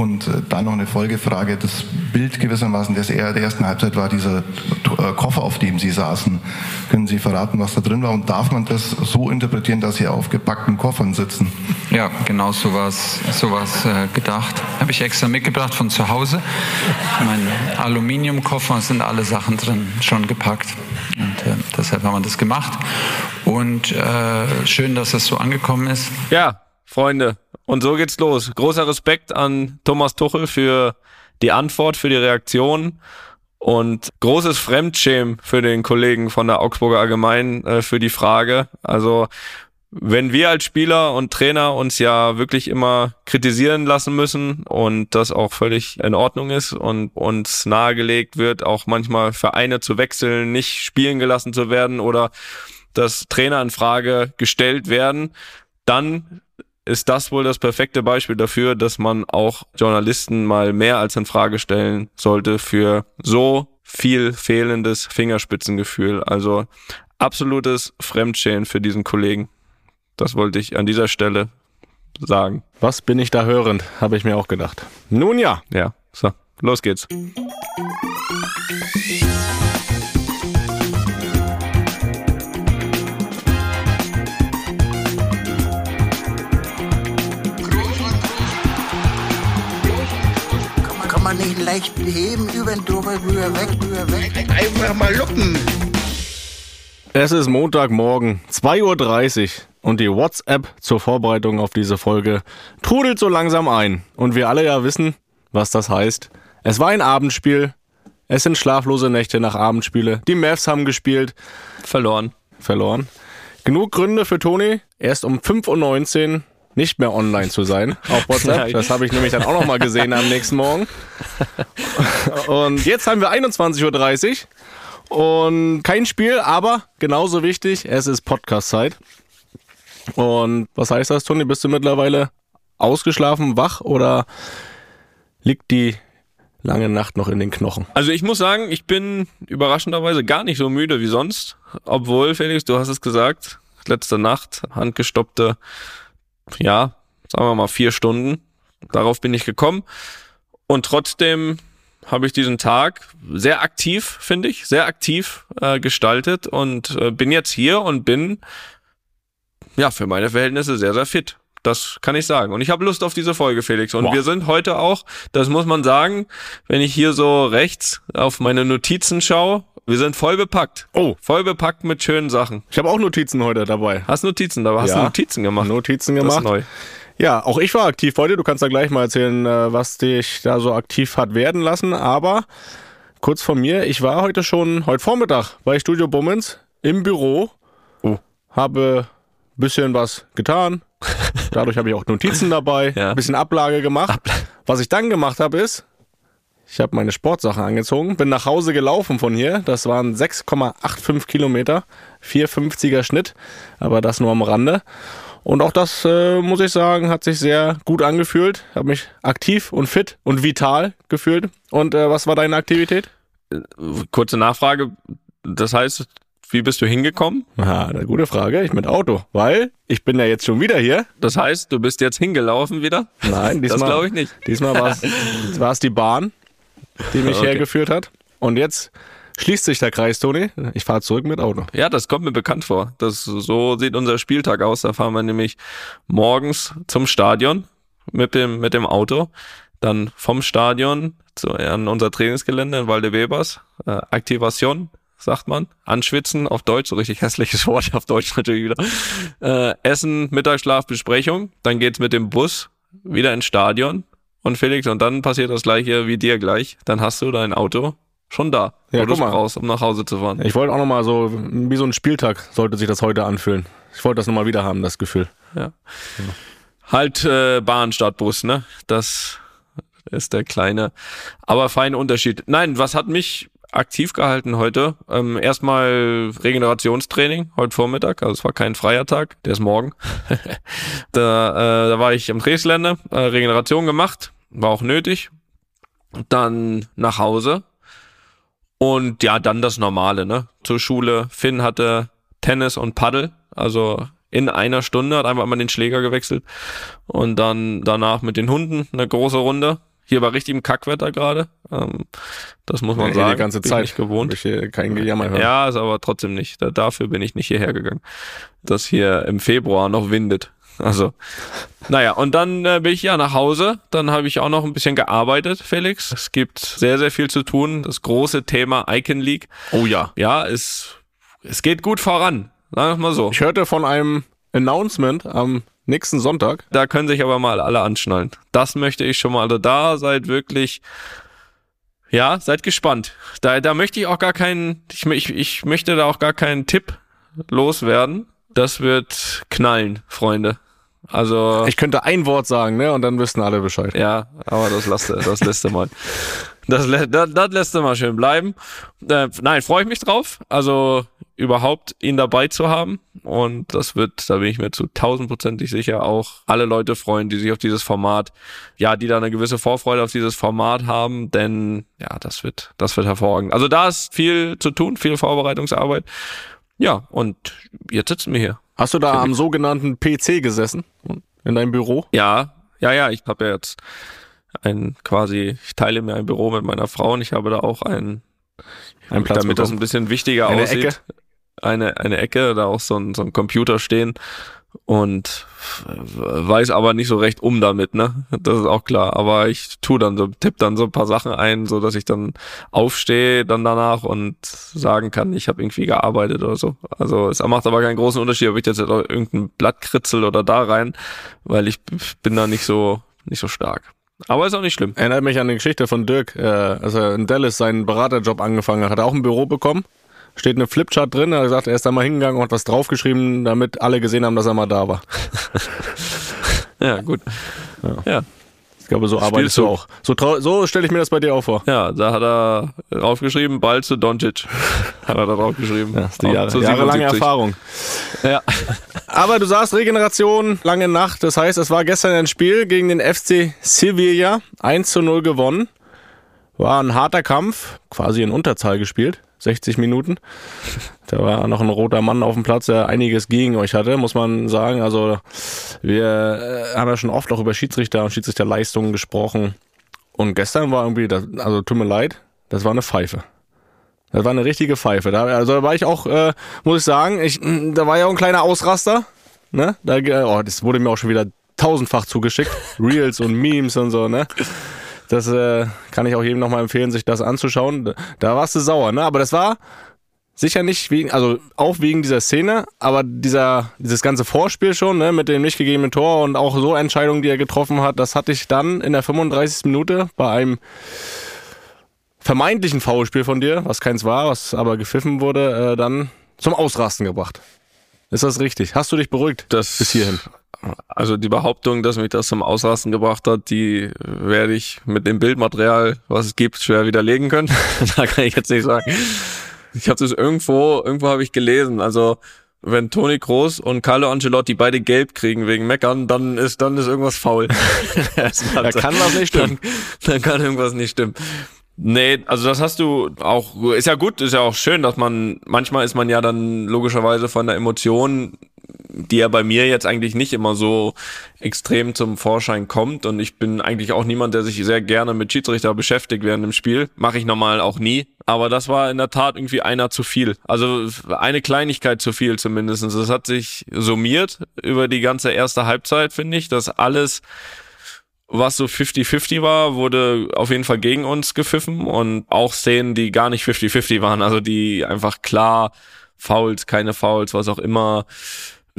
Und äh, dann noch eine Folgefrage. Das Bild gewissermaßen des, der ersten Halbzeit war dieser äh, Koffer, auf dem Sie saßen. Können Sie verraten, was da drin war? Und darf man das so interpretieren, dass Sie auf gepackten Koffern sitzen? Ja, genau so war es äh, gedacht. Habe ich extra mitgebracht von zu Hause. Mein Aluminiumkoffer sind alle Sachen drin, schon gepackt. Und äh, deshalb haben wir das gemacht. Und äh, schön, dass das so angekommen ist. Ja, Freunde, und so geht's los. Großer Respekt an Thomas Tuchel für die Antwort, für die Reaktion und großes Fremdschämen für den Kollegen von der Augsburger Allgemein äh, für die Frage. Also wenn wir als Spieler und Trainer uns ja wirklich immer kritisieren lassen müssen und das auch völlig in Ordnung ist und uns nahegelegt wird, auch manchmal Vereine zu wechseln, nicht spielen gelassen zu werden oder dass Trainer in Frage gestellt werden, dann ist das wohl das perfekte Beispiel dafür, dass man auch Journalisten mal mehr als in Frage stellen sollte für so viel fehlendes Fingerspitzengefühl. Also absolutes Fremdschämen für diesen Kollegen. Das wollte ich an dieser Stelle sagen. Was bin ich da hörend, habe ich mir auch gedacht. Nun ja. Ja, so, los geht's. Man nicht leicht heben, über den drüber, rüber, weg, rüber, weg. Einfach mal lucken. Es ist Montagmorgen, 2.30 Uhr und die WhatsApp zur Vorbereitung auf diese Folge trudelt so langsam ein. Und wir alle ja wissen, was das heißt. Es war ein Abendspiel. Es sind schlaflose Nächte nach Abendspiele. Die Mavs haben gespielt. Verloren. Verloren. Genug Gründe für Toni, erst um 5.19 Uhr nicht mehr online zu sein auf WhatsApp. Das habe ich nämlich dann auch noch mal gesehen am nächsten Morgen. Und jetzt haben wir 21.30 Uhr und kein Spiel, aber genauso wichtig, es ist Podcast-Zeit. Und was heißt das, Toni? Bist du mittlerweile ausgeschlafen, wach oder liegt die lange Nacht noch in den Knochen? Also ich muss sagen, ich bin überraschenderweise gar nicht so müde wie sonst. Obwohl, Felix, du hast es gesagt, letzte Nacht, handgestoppte ja, sagen wir mal vier Stunden. Darauf bin ich gekommen. Und trotzdem habe ich diesen Tag sehr aktiv, finde ich, sehr aktiv äh, gestaltet und äh, bin jetzt hier und bin ja für meine Verhältnisse sehr, sehr fit. Das kann ich sagen. Und ich habe Lust auf diese Folge, Felix. Und Boah. wir sind heute auch, das muss man sagen, wenn ich hier so rechts auf meine Notizen schaue, wir sind voll bepackt. Oh. Voll bepackt mit schönen Sachen. Ich habe auch Notizen heute dabei. Hast Notizen dabei? Hast ja. du Notizen gemacht? Notizen gemacht. Das ist neu. Ja, auch ich war aktiv heute. Du kannst da gleich mal erzählen, äh, was dich da so aktiv hat werden lassen. Aber kurz von mir, ich war heute schon, heute Vormittag bei Studio Bummens im Büro. Oh. Habe ein bisschen was getan. Dadurch habe ich auch Notizen dabei, ja. ein bisschen Ablage gemacht. Abla was ich dann gemacht habe, ist, ich habe meine Sportsachen angezogen, bin nach Hause gelaufen von hier. Das waren 6,85 Kilometer, 4,50er Schnitt, aber das nur am Rande. Und auch das, äh, muss ich sagen, hat sich sehr gut angefühlt. Habe mich aktiv und fit und vital gefühlt. Und äh, was war deine Aktivität? Kurze Nachfrage. Das heißt, wie bist du hingekommen? Ja, eine gute Frage. Ich mit Auto, weil ich bin ja jetzt schon wieder hier. Das heißt, du bist jetzt hingelaufen wieder? Nein, diesmal. Das glaube ich nicht. Diesmal war es die Bahn die mich okay. hergeführt hat. Und jetzt schließt sich der Kreis, Toni. Ich fahre zurück mit Auto. Ja, das kommt mir bekannt vor. Das, so sieht unser Spieltag aus. Da fahren wir nämlich morgens zum Stadion mit dem, mit dem Auto. Dann vom Stadion zu, an unser Trainingsgelände in Waldewebers. Äh, Aktivation, sagt man. Anschwitzen auf Deutsch, so richtig hässliches Wort auf Deutsch natürlich wieder. Äh, Essen, Mittagsschlaf, Besprechung. Dann geht's mit dem Bus wieder ins Stadion und Felix, und dann passiert das gleiche wie dir gleich. Dann hast du dein Auto schon da, ja, wo du es brauchst, um nach Hause zu fahren. Ich wollte auch nochmal so, wie so ein Spieltag sollte sich das heute anfühlen. Ich wollte das nochmal wieder haben, das Gefühl. Ja. ja. Halt äh, Bahn statt Bus, ne? Das ist der kleine, aber feine Unterschied. Nein, was hat mich aktiv gehalten heute. Ähm, erstmal Regenerationstraining heute Vormittag, also es war kein freier Tag, der ist morgen. da, äh, da war ich am Trainingsgelände, äh, Regeneration gemacht, war auch nötig. Dann nach Hause und ja, dann das Normale, ne? Zur Schule. Finn hatte Tennis und Paddel, also in einer Stunde, hat einfach mal den Schläger gewechselt und dann danach mit den Hunden eine große Runde Hier bei richtigem Kackwetter gerade. Ähm, das muss man Ja, sagen. die ganze Bin Zeit. nicht gewohnt. Ich hier kein Gejammer hören. Ja, ist aber trotzdem nicht. Da, dafür bin ich nicht hierher gegangen. Dass hier im Februar noch windet. Also, naja, und dann äh, bin ich ja nach Hause. Dann habe ich auch noch ein bisschen gearbeitet, Felix. Es gibt sehr, sehr viel zu tun. Das große Thema Icon League. Oh ja. Ja, es, es geht gut voran. Sagen wir mal so. Ich hörte von einem Announcement am nächsten Sonntag. Da können sich aber mal alle anschnallen. Das möchte ich schon mal. Also da seid wirklich, ja, seid gespannt. Da, da möchte ich auch gar keinen, ich, ich, ich möchte da auch gar keinen Tipp loswerden. Das wird knallen, Freunde. Also, Ich könnte ein Wort sagen, ne? Und dann wüssten alle Bescheid. ja, aber das lässt, das lässt mal. Das, das, das lässt du mal schön bleiben. Äh, nein, freue ich mich drauf. Also überhaupt ihn dabei zu haben. Und das wird, da bin ich mir zu tausendprozentig sicher, auch alle Leute freuen, die sich auf dieses Format, ja, die da eine gewisse Vorfreude auf dieses Format haben, denn ja, das wird, das wird hervorragend. Also da ist viel zu tun, viel Vorbereitungsarbeit. Ja, und jetzt sitzen wir hier. Hast du da am sogenannten PC gesessen? In deinem Büro? Ja, ja, ja, ich habe ja jetzt ein quasi, ich teile mir ein Büro mit meiner Frau und ich habe da auch ein, Ein Platz damit das ein bekommen? bisschen wichtiger Eine aussieht. Ecke? Eine, eine Ecke, da auch so ein, so ein Computer stehen und weiß aber nicht so recht um damit, ne? Das ist auch klar. Aber ich tu dann so, tipp dann so ein paar Sachen ein, so dass ich dann aufstehe dann danach und sagen kann, ich habe irgendwie gearbeitet oder so. Also es macht aber keinen großen Unterschied, ob ich jetzt irgendein Blatt kritzel oder da rein, weil ich bin da nicht so nicht so stark. Aber ist auch nicht schlimm. Erinnert mich an die Geschichte von Dirk, äh, als er in Dallas seinen Beraterjob angefangen hat. Hat er auch ein Büro bekommen. Steht eine Flipchart drin. Er hat gesagt, er ist da mal hingegangen und hat was draufgeschrieben, damit alle gesehen haben, dass er mal da war. Ja, gut. Ja. Ich glaube, so arbeitest du auch. So, so stelle ich mir das bei dir auch vor. Ja, da hat er draufgeschrieben, Ball zu Doncic. hat er da draufgeschrieben. Das ist die Jahre, jahrelange 77. Erfahrung. Ja. Aber du sagst Regeneration, lange Nacht. Das heißt, es war gestern ein Spiel gegen den FC Sevilla. 1 zu 0 gewonnen. War ein harter Kampf, quasi in Unterzahl gespielt. 60 Minuten. Da war noch ein roter Mann auf dem Platz, der einiges gegen euch hatte, muss man sagen. Also wir äh, haben ja schon oft auch über Schiedsrichter und Schiedsrichterleistungen gesprochen. Und gestern war irgendwie, das, also tut mir leid, das war eine Pfeife. Das war eine richtige Pfeife. Da, also da war ich auch, äh, muss ich sagen, ich, da war ja auch ein kleiner Ausraster. Ne? Da, oh, das wurde mir auch schon wieder tausendfach zugeschickt. Reels und Memes und so, ne? Das äh, kann ich auch jedem nochmal empfehlen, sich das anzuschauen. Da, warst du sauer, ne? Aber das war sicher nicht wegen, also auch wegen dieser Szene, aber dieser, dieses ganze Vorspiel schon, ne, mit dem nicht gegebenen Tor und auch so Entscheidungen, die er getroffen hat, das hatte ich dann in der 35. Minute bei einem vermeintlichen Foulspiel von dir, was keins war, was aber gepfiffen wurde, äh, dann zum Ausrasten gebracht. Ist das richtig? Hast du dich beruhigt Das, bis hierhin? Also die Behauptung, dass mich das zum Ausrasten gebracht hat, die werde ich mit dem Bildmaterial, was es gibt, schwer widerlegen können. da kann ich jetzt nicht sagen. Ich habe das irgendwo, irgendwo habe ich gelesen. Also wenn Toni Kroos und Carlo Ancelotti beide gelb kriegen wegen Meckern, dann ist dann ist irgendwas faul. Da kann was nicht stimmen. Dann, dann kann irgendwas nicht stimmen. Nee, also das hast du auch, ist ja gut, ist ja auch schön, dass man, manchmal ist man ja dann logischerweise von der Emotion, die ja bei mir jetzt eigentlich nicht immer so extrem zum Vorschein kommt und ich bin eigentlich auch niemand, der sich sehr gerne mit Schiedsrichter beschäftigt während dem Spiel. Mache ich normal auch nie. Aber das war in der Tat irgendwie einer zu viel. Also eine Kleinigkeit zu viel zumindest. Das hat sich summiert über die ganze erste Halbzeit, finde ich, dass alles was so 50-50 war, wurde auf jeden Fall gegen uns gepfiffen und auch Szenen, die gar nicht 50-50 waren, also die einfach klar Fouls, keine Fouls, was auch immer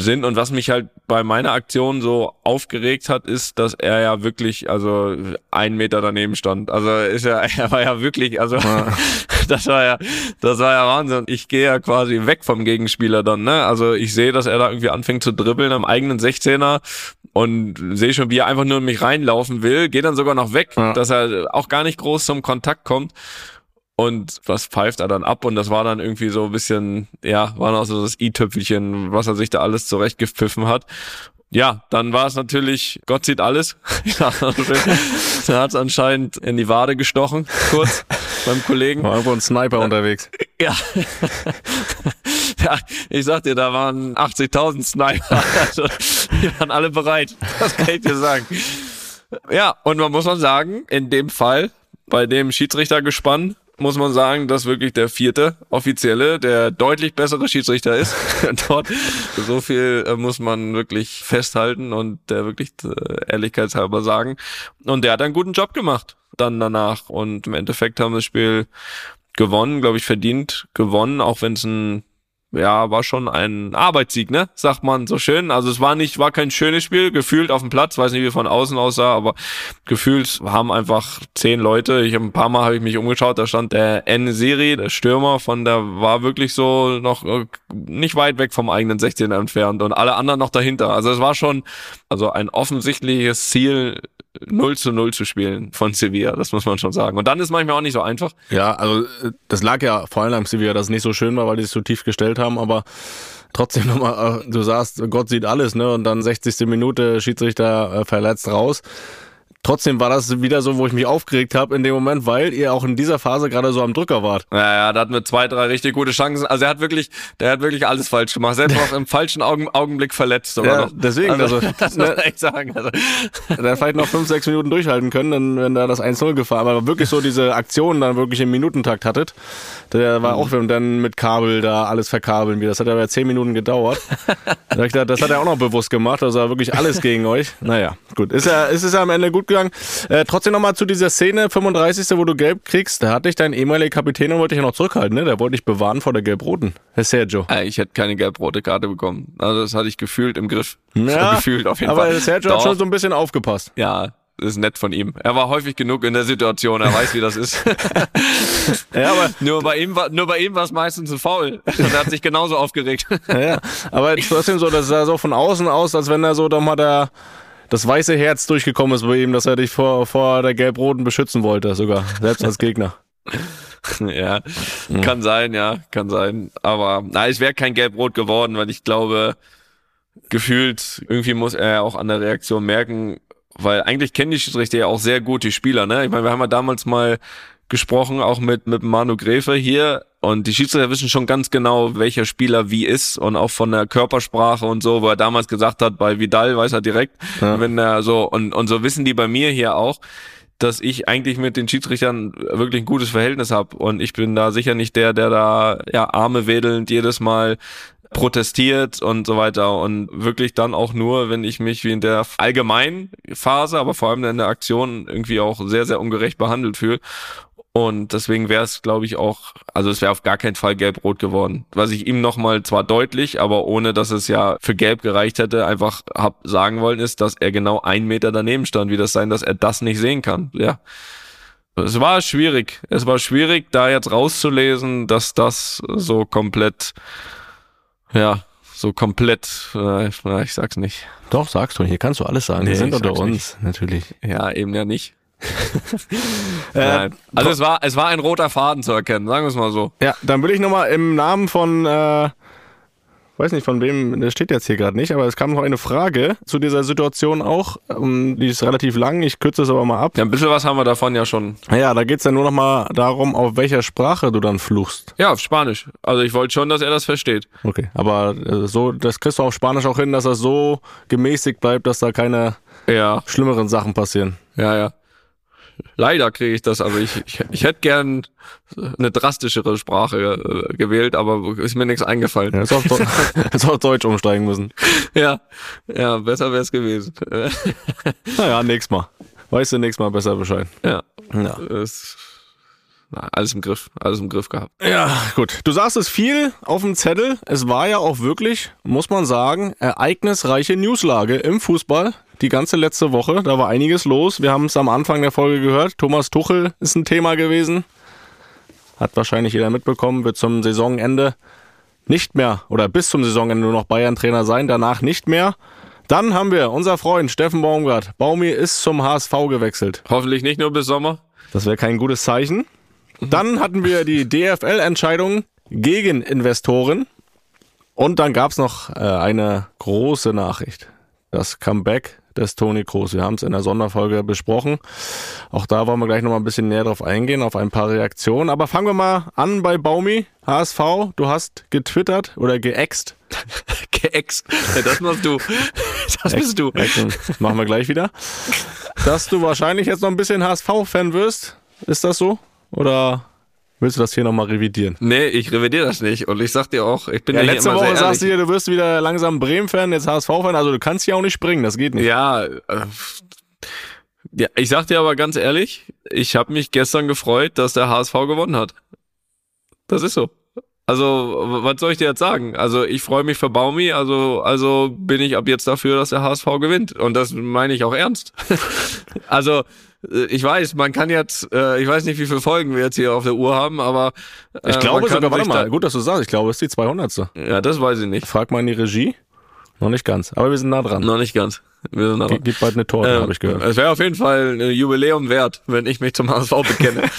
sind. Und was mich halt bei meiner Aktion so aufgeregt hat, ist, dass er ja wirklich, also einen Meter daneben stand. Also ist ja, er war ja wirklich, also das war ja, das war ja Wahnsinn. Ich gehe ja quasi weg vom Gegenspieler dann, ne? Also ich sehe, dass er da irgendwie anfängt zu dribbeln am eigenen 16er und sehe schon, wie er einfach nur in mich reinlaufen will, geht dann sogar noch weg, Ja. dass er auch gar nicht groß zum Kontakt kommt. Und was pfeift er dann ab? Und das war dann irgendwie so ein bisschen, ja, war noch so das i-Tüpfelchen, was er sich da alles zurechtgepfiffen hat. Ja, dann war es natürlich, Gott sieht alles. Ja, da hat es anscheinend in die Wade gestochen, kurz beim Kollegen. War irgendwo ein Sniper unterwegs. Ja. ja, ich sag dir, da waren 80.000 Sniper. Also, die waren alle bereit. Das kann ich dir sagen. Ja, und man muss man sagen, in dem Fall, bei dem Schiedsrichtergespann, muss man sagen, dass wirklich der vierte Offizielle der deutlich bessere Schiedsrichter ist. Dort so viel äh, muss man wirklich festhalten und der wirklich äh, ehrlichkeitshalber sagen. Und der hat einen guten Job gemacht dann danach. Und im Endeffekt haben wir das Spiel gewonnen, glaube ich, verdient gewonnen, auch wenn es ein ja, war schon ein Arbeitssieg, ne? Sagt man so schön. Also es war nicht, war kein schönes Spiel, gefühlt auf dem Platz, weiß nicht, wie von außen aussah, aber gefühlt haben einfach zehn Leute. Ich habe ein paar Mal habe ich mich umgeschaut, da stand der N-Seri, der Stürmer von der war wirklich so noch äh, nicht weit weg vom eigenen 16 entfernt und alle anderen noch dahinter. Also es war schon also ein offensichtliches Ziel 0 zu 0 zu spielen von Sevilla, das muss man schon sagen. Und dann ist manchmal auch nicht so einfach. Ja, also äh, das lag ja vor allem am Sevilla, dass es nicht so schön war, weil die sich so tief gestellt haben, aber trotzdem nochmal, äh, du sagst, Gott sieht alles, ne? Und dann 60. Minute Schiedsrichter äh, verletzt raus. Trotzdem war das wieder so, wo ich mich aufgeregt habe in dem Moment, weil ihr auch in dieser Phase gerade so am Drücker wart. Ja, ja, da hatten wir zwei, drei richtig gute Chancen. Also er hat wirklich, der hat wirklich alles falsch gemacht. Selbst auch im falschen Augen, Augenblick verletzt. Ja, noch. deswegen, also, das muss man echt sagen. Also, Da vielleicht noch fünf, sechs Minuten durchhalten können, dann, wenn da das 1-0 gefahren. Aber wirklich so diese Aktion dann wirklich im Minutentakt hattet, der war auch, wenn dann mit Kabel da alles verkabeln wieder. Das hat aber zehn Minuten gedauert. Da hab ich gedacht, das hat er auch noch bewusst gemacht, also wirklich alles gegen euch. Naja, gut. Ist ja, ist es ja am Ende gut gegangen. Äh, trotzdem nochmal zu dieser Szene, 35. wo du gelb kriegst, da hatte ich dein ehemaliger Kapitän und wollte dich ja noch zurückhalten, ne? Der wollte dich bewahren vor der Gelb-Roten. Herr Sergio. äh, ich hätte keine gelb-rote Karte bekommen. Also das hatte ich gefühlt im Griff. Ja, gefühlt auf jeden aber Fall. Sergio hat Doch. schon so ein bisschen aufgepasst. Ja, ist nett von ihm. Er war häufig genug in der Situation, er weiß, wie das ist. Ja, aber nur bei ihm war, nur bei ihm war es meistens ein Foul. Und er hat sich genauso aufgeregt. Ja. aber trotzdem so, das sah so von außen aus, als wenn er so doch mal da das weiße Herz durchgekommen ist bei ihm, dass er dich vor, vor der Gelb-Roten beschützen wollte, sogar, selbst als Gegner. ja, kann sein, ja, kann sein. Aber na, es wäre kein Gelb-Rot geworden, weil ich glaube, gefühlt, irgendwie muss er ja auch an der Reaktion merken, weil eigentlich kennen die Schiedsrichter ja auch sehr gut die Spieler, ne? Ich meine, wir haben ja damals mal gesprochen, auch mit, mit Manu Gräfe hier. Und die Schiedsrichter wissen schon ganz genau, welcher Spieler wie ist und auch von der Körpersprache und so, wo er damals gesagt hat, bei Vidal weiß er direkt, Ja. wenn er so, und, und so wissen die bei mir hier auch, dass ich eigentlich mit den Schiedsrichtern wirklich ein gutes Verhältnis habe. Und ich bin da sicher nicht der, der da ja Arme wedelnd jedes Mal protestiert und so weiter. Und wirklich dann auch nur, wenn ich mich wie in der allgemeinen Phase, aber vor allem in der Aktion irgendwie auch sehr, sehr ungerecht behandelt fühle. Und deswegen wäre es, glaube ich, auch, also es wäre auf gar keinen Fall gelb-rot geworden. Was ich ihm nochmal zwar deutlich, aber ohne dass es ja für gelb gereicht hätte, einfach hab sagen wollen, ist, dass er genau einen Meter daneben stand. Wie das sein, dass er das nicht sehen kann? Ja. Es war schwierig. Es war schwierig, da jetzt rauszulesen, dass das so komplett, ja, so komplett, äh, na, ich sag's nicht. Doch, sagst du, hier kannst du alles sagen. Nee, Wir sind unter uns, natürlich. Ja, eben ja nicht. Äh, Nein. Also es war, es war ein roter Faden zu erkennen, sagen wir es mal so. Ja, dann will ich nochmal im Namen von, äh, weiß nicht von wem, das steht jetzt hier gerade nicht, aber es kam noch eine Frage zu dieser Situation auch. Ähm, Die ist relativ lang, ich kürze es aber mal ab. Ja, ein bisschen was haben wir davon ja schon. Ja, da geht's dann nur nochmal darum, auf welcher Sprache du dann fluchst. Ja, auf Spanisch. Also ich wollte schon, dass er das versteht. Okay, aber äh, so, das kriegst du auf Spanisch auch hin, dass das so gemäßigt bleibt, dass da keine Ja, schlimmeren Sachen passieren. ja, ja. Leider kriege ich das, also ich, ich, ich hätte gern eine drastischere Sprache äh, gewählt, aber ist mir nichts eingefallen. Ja, ist auf, ist auf Deutsch umsteigen müssen. Ja, ja, besser wäre es gewesen. Naja, nächstes Mal. Weißt du nächstes Mal besser Bescheid. ja, Ja. es, alles im Griff, alles im Griff gehabt. Ja, gut. Du sagst es viel auf dem Zettel. Es war ja auch wirklich, muss man sagen, ereignisreiche Newslage im Fußball. Die ganze letzte Woche, da war einiges los. Wir haben es am Anfang der Folge gehört. Thomas Tuchel ist ein Thema gewesen. Hat wahrscheinlich jeder mitbekommen, wird zum Saisonende nicht mehr oder bis zum Saisonende nur noch Bayern-Trainer sein, danach nicht mehr. Dann haben wir unser Freund Steffen Baumgart. Baumi ist zum HSV gewechselt. Hoffentlich nicht nur bis Sommer. Das wäre kein gutes Zeichen. Dann hatten wir die DFL-Entscheidung gegen Investoren. Und dann gab es noch äh, eine große Nachricht. Das Comeback des Toni Kroos. Wir haben es in der Sonderfolge besprochen. Auch da wollen wir gleich noch mal ein bisschen näher drauf eingehen, auf ein paar Reaktionen. Aber fangen wir mal an bei Baumi, HSV. Du hast getwittert oder geäxt. Geäxt. Das machst du. Das bist du. Exen machen wir gleich wieder. dass du wahrscheinlich jetzt noch ein bisschen HSV-Fan wirst. Ist das so? Oder willst du das hier nochmal revidieren? Nee, ich revidiere das nicht. Und ich sag dir auch, ich bin Ja, ja, letzte immer Woche sehr sagst du hier, du wirst wieder langsam Bremen-Fan, jetzt HSV-Fan. Also du kannst hier auch nicht springen, das geht nicht. Ja, äh, ja, ich sag dir aber ganz ehrlich, ich habe mich gestern gefreut, dass der HSV gewonnen hat. Das ist so. Also, was soll ich dir jetzt sagen? Also, ich freue mich für Baumi, also, also bin ich ab jetzt dafür, dass der HSV gewinnt. Und das meine ich auch ernst. also, äh, ich weiß, man kann jetzt, äh, ich weiß nicht, wie viele Folgen wir jetzt hier auf der Uhr haben, aber äh, Ich glaube sogar, warte mal, gut, dass du sagst, ich glaube, es ist die 200. Ja, das weiß ich nicht. Frag mal in die Regie. Noch nicht ganz, aber wir sind nah dran. Noch nicht ganz. Wir sind aber, Ge- Gibt bald eine Torte, Ähm, habe ich gehört. Es wäre auf jeden Fall ein Jubiläum wert, wenn ich mich zum HSV bekenne.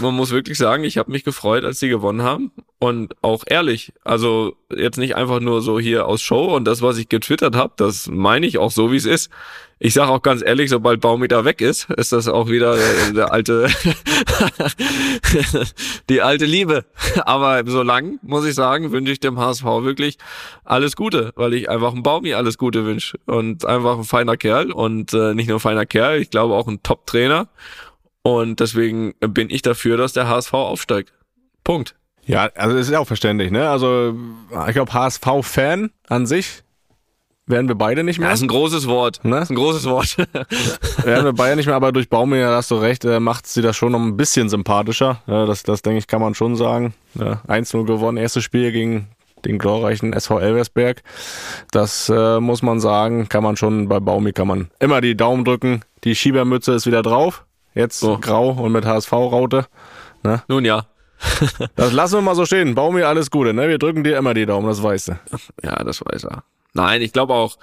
Man muss wirklich sagen, ich habe mich gefreut, als die gewonnen haben. Und auch ehrlich, also jetzt nicht einfach nur so hier aus Show und das, was ich getwittert habe, das meine ich auch so, wie es ist. Ich sage auch ganz ehrlich, sobald Baumieter weg ist, ist das auch wieder der, alte, die alte Liebe. Aber solange, muss ich sagen, wünsche ich dem HSV wirklich alles Gute, weil ich einfach einem Baumi alles Gute wünsche. Und einfach ein feiner Kerl und äh, nicht nur ein feiner Kerl, ich glaube auch ein Top-Trainer. Und deswegen bin ich dafür, dass der HSV aufsteigt. Punkt. Ja, also das ist ja auch verständlich, ne? Also ich glaube, HSV-Fan an sich werden wir beide nicht mehr. ist ein großes Wort. Ne? ist ein großes Wort. werden wir beide nicht mehr, aber durch Baumeier hast du recht, äh, macht sie das schon noch ein bisschen sympathischer. Ja, das, das denke ich, kann man schon sagen. Ja, 1-0 gewonnen, erstes Spiel gegen den glorreichen SV Elversberg. Das äh, muss man sagen, kann man schon bei Baumi kann man immer die Daumen drücken. Die Schiebermütze ist wieder drauf. Jetzt So. grau und mit HSV-Raute. Nun ja. Das lassen wir mal so stehen. Baumi, alles Gute, ne? Wir drücken dir immer die Daumen, das weißt du. Ja, das weiß er. Nein, ich glaube auch,